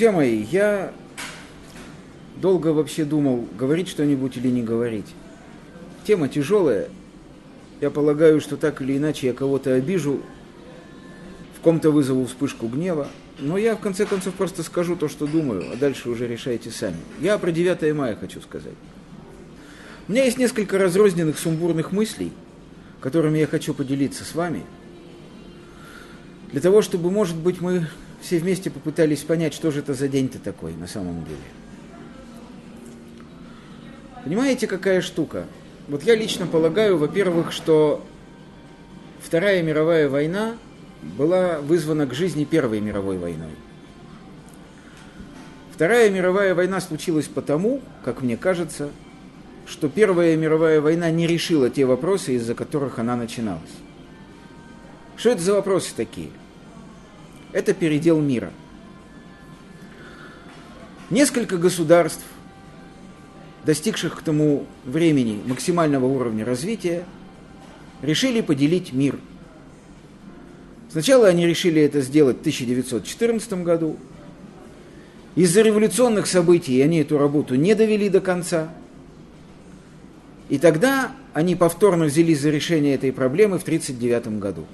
Друзья мои, я долго вообще думал, говорить что-нибудь или не говорить. Тема тяжелая. Я полагаю, что так или иначе я кого-то обижу, в ком-то вызову вспышку гнева. Но я, в конце концов, просто скажу то, что думаю, а дальше уже решайте сами. Я про 9 мая хочу сказать. У меня есть несколько разрозненных сумбурных мыслей, которыми я хочу поделиться с вами – для того, чтобы, может быть, мы все вместе попытались понять, что же это за день-то такой на самом деле. Понимаете, какая штука? Вот я лично полагаю, во-первых, что Вторая мировая война была вызвана к жизни Первой мировой войной. Вторая мировая война случилась потому, как мне кажется, что Первая мировая война не решила те вопросы, из-за которых она начиналась. Что это за вопросы такие? Это передел мира. Несколько государств, достигших к тому времени максимального уровня развития, решили поделить мир. Сначала они решили это сделать в 1914 году. Из-за революционных событий они эту работу не довели до конца. И тогда они повторно взялись за решение этой проблемы в 1939 году.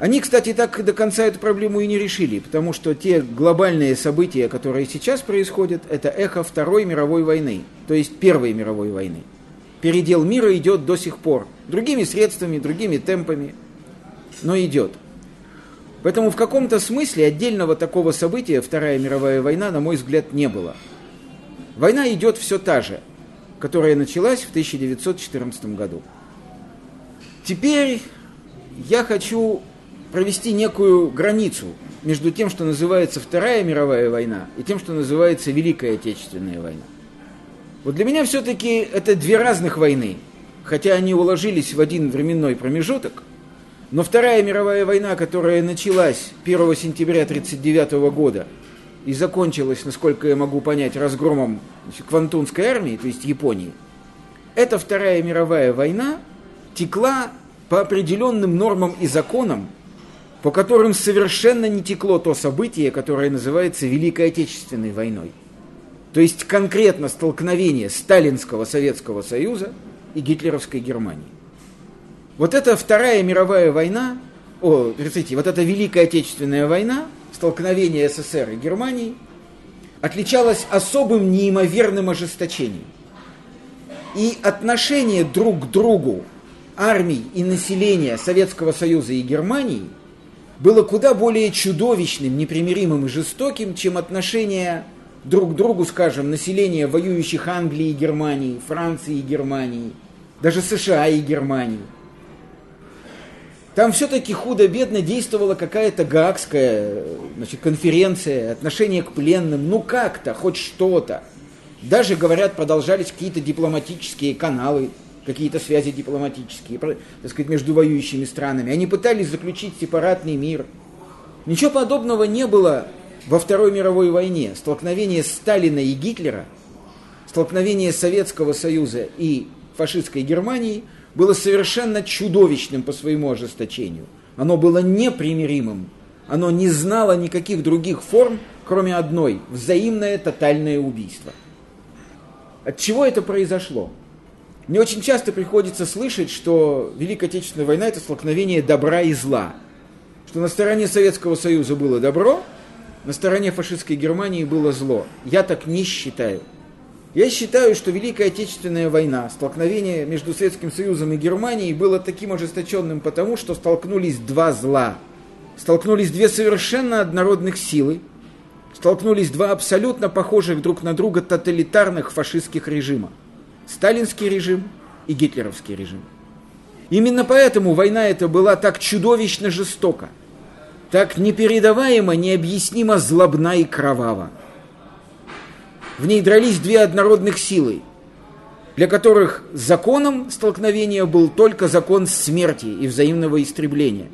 Они, кстати, так до конца эту проблему и не решили, потому что те глобальные события, которые сейчас происходят, это эхо Второй мировой войны, то есть Первой мировой войны. Передел мира идет до сих пор, другими средствами, другими темпами, но идет. Поэтому в каком-то смысле отдельного такого события Вторая мировая война, на мой взгляд, не было. Война идет все та же, которая началась в 1914 году. Теперь я хочу провести некую границу между тем, что называется Вторая мировая война, и тем, что называется Великая Отечественная война. Вот для меня все-таки это две разных войны, хотя они уложились в один временной промежуток, но Вторая мировая война, которая началась 1 сентября 1939 года и закончилась, насколько я могу понять, разгромом Квантунской армии, то есть Японии, эта Вторая мировая война текла по определенным нормам и законам, по которым совершенно не текло то событие, которое называется Великой Отечественной войной. То есть конкретно столкновение Сталинского Советского Союза и гитлеровской Германии. Вот эта Вторая мировая война, о, простите, вот эта Великая Отечественная война, столкновение СССР и Германии, отличалась особым неимоверным ожесточением. И отношение друг к другу армий и населения Советского Союза и Германии – было куда более чудовищным, непримиримым и жестоким, чем отношения друг к другу, скажем, населения воюющих Англии и Германии, Франции и Германии, даже США и Германии. Там все-таки худо-бедно действовала какая-то гаагская значит, конференция, отношение к пленным, ну как-то, хоть что-то. Даже, говорят, продолжались какие-то дипломатические каналы какие-то связи дипломатические, так сказать, между воюющими странами. Они пытались заключить сепаратный мир. Ничего подобного не было во Второй мировой войне. Столкновение Сталина и Гитлера, столкновение Советского Союза и фашистской Германии было совершенно чудовищным по своему ожесточению. Оно было непримиримым. Оно не знало никаких других форм, кроме одной – взаимное тотальное убийство. От чего это произошло? Мне очень часто приходится слышать, что Великая Отечественная война – это столкновение добра и зла. Что на стороне Советского Союза было добро, на стороне фашистской Германии было зло. Я так не считаю. Я считаю, что Великая Отечественная война, столкновение между Советским Союзом и Германией было таким ожесточенным потому, что столкнулись два зла. Столкнулись две совершенно однородных силы, столкнулись два абсолютно похожих друг на друга тоталитарных фашистских режима сталинский режим и гитлеровский режим. Именно поэтому война эта была так чудовищно жестока, так непередаваемо, необъяснимо злобна и кровава. В ней дрались две однородных силы, для которых законом столкновения был только закон смерти и взаимного истребления,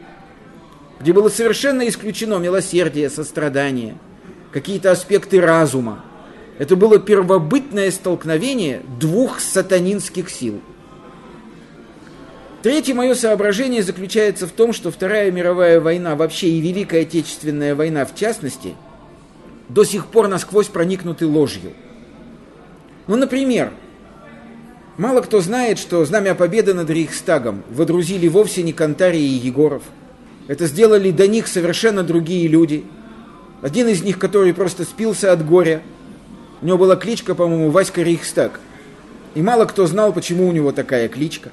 где было совершенно исключено милосердие, сострадание, какие-то аспекты разума. Это было первобытное столкновение двух сатанинских сил. Третье мое соображение заключается в том, что Вторая мировая война, вообще и Великая Отечественная война в частности, до сих пор насквозь проникнуты ложью. Ну, например, Мало кто знает, что знамя победы над Рейхстагом водрузили вовсе не Кантарий и Егоров. Это сделали до них совершенно другие люди. Один из них, который просто спился от горя. У него была кличка, по-моему, Васька Рейхстаг. И мало кто знал, почему у него такая кличка.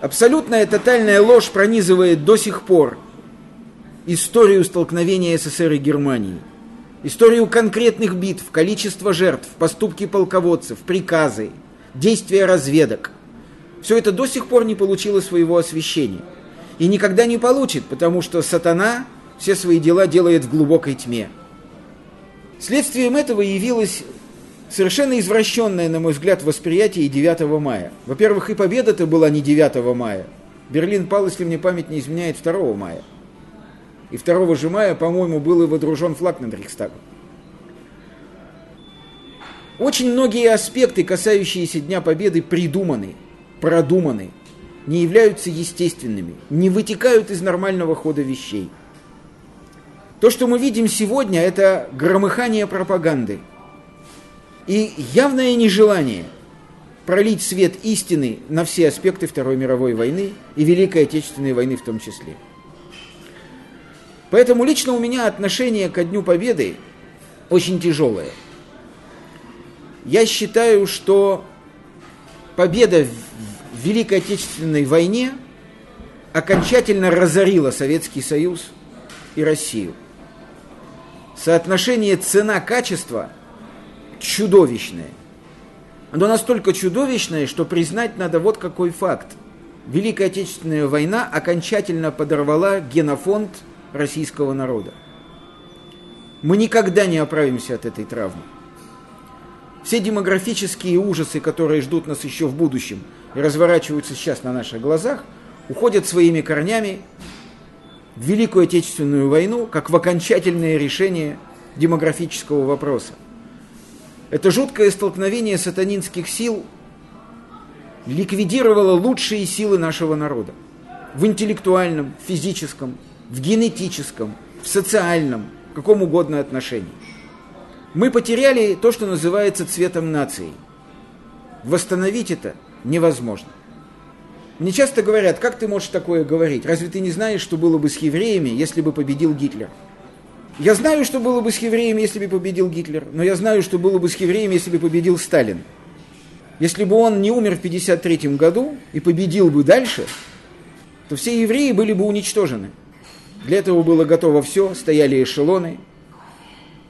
Абсолютная тотальная ложь пронизывает до сих пор историю столкновения СССР и Германии. Историю конкретных битв, количество жертв, поступки полководцев, приказы – действия разведок. Все это до сих пор не получило своего освещения. И никогда не получит, потому что сатана все свои дела делает в глубокой тьме. Следствием этого явилось совершенно извращенное, на мой взгляд, восприятие 9 мая. Во-первых, и победа-то была не 9 мая. Берлин пал, если мне память не изменяет, 2 мая. И 2 же мая, по-моему, был и водружен флаг над Рейхстагом. Очень многие аспекты, касающиеся Дня Победы, придуманы, продуманы, не являются естественными, не вытекают из нормального хода вещей. То, что мы видим сегодня, это громыхание пропаганды и явное нежелание пролить свет истины на все аспекты Второй мировой войны и Великой Отечественной войны в том числе. Поэтому лично у меня отношение ко Дню Победы очень тяжелое – я считаю, что победа в Великой Отечественной войне окончательно разорила Советский Союз и Россию. Соотношение цена-качество чудовищное. Оно настолько чудовищное, что признать надо вот какой факт. Великая Отечественная война окончательно подорвала генофонд российского народа. Мы никогда не оправимся от этой травмы все демографические ужасы, которые ждут нас еще в будущем и разворачиваются сейчас на наших глазах, уходят своими корнями Великую Отечественную войну как в окончательное решение демографического вопроса. Это жуткое столкновение сатанинских сил ликвидировало лучшие силы нашего народа в интеллектуальном, физическом, в генетическом, в социальном, каком угодно отношении мы потеряли то, что называется цветом нации. Восстановить это невозможно. Мне часто говорят, как ты можешь такое говорить? Разве ты не знаешь, что было бы с евреями, если бы победил Гитлер? Я знаю, что было бы с евреями, если бы победил Гитлер, но я знаю, что было бы с евреями, если бы победил Сталин. Если бы он не умер в 1953 году и победил бы дальше, то все евреи были бы уничтожены. Для этого было готово все, стояли эшелоны,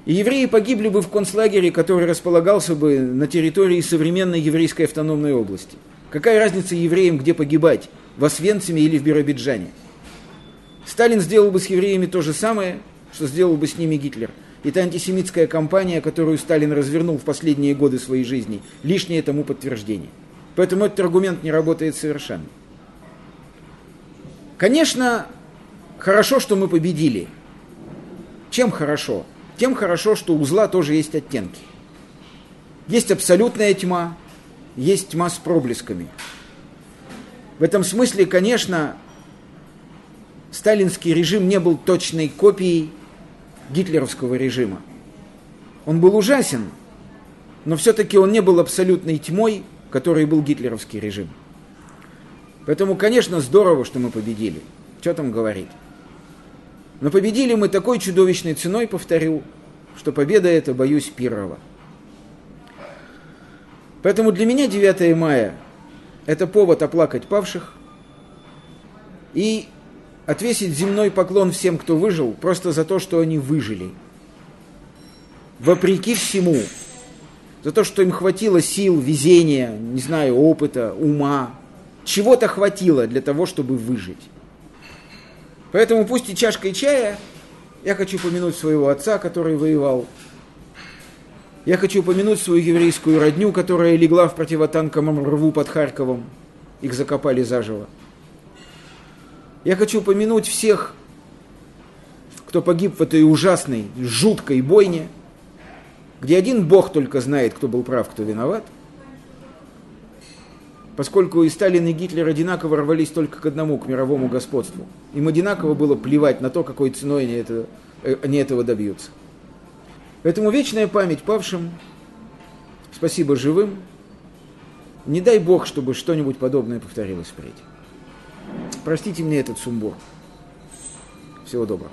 и евреи погибли бы в концлагере, который располагался бы на территории современной еврейской автономной области. Какая разница евреям, где погибать, в Освенциме или в Биробиджане? Сталин сделал бы с евреями то же самое, что сделал бы с ними Гитлер. Это антисемитская кампания, которую Сталин развернул в последние годы своей жизни, лишнее тому подтверждение. Поэтому этот аргумент не работает совершенно. Конечно, хорошо, что мы победили. Чем хорошо? тем хорошо, что у зла тоже есть оттенки. Есть абсолютная тьма, есть тьма с проблесками. В этом смысле, конечно, сталинский режим не был точной копией гитлеровского режима. Он был ужасен, но все-таки он не был абсолютной тьмой, которой был гитлеровский режим. Поэтому, конечно, здорово, что мы победили. Что там говорить? Но победили мы такой чудовищной ценой, повторю, что победа эта, боюсь, первого. Поэтому для меня 9 мая – это повод оплакать павших и отвесить земной поклон всем, кто выжил, просто за то, что они выжили. Вопреки всему, за то, что им хватило сил, везения, не знаю, опыта, ума, чего-то хватило для того, чтобы выжить. Поэтому пусть и чашкой чая я хочу помянуть своего отца, который воевал. Я хочу упомянуть свою еврейскую родню, которая легла в противотанковом рву под Харьковом. Их закопали заживо. Я хочу упомянуть всех, кто погиб в этой ужасной, жуткой бойне, где один Бог только знает, кто был прав, кто виноват – поскольку и Сталин, и Гитлер одинаково рвались только к одному, к мировому господству. Им одинаково было плевать на то, какой ценой они, это, э, они этого добьются. Поэтому вечная память павшим, спасибо живым, не дай Бог, чтобы что-нибудь подобное повторилось впредь. Простите мне этот сумбур. Всего доброго.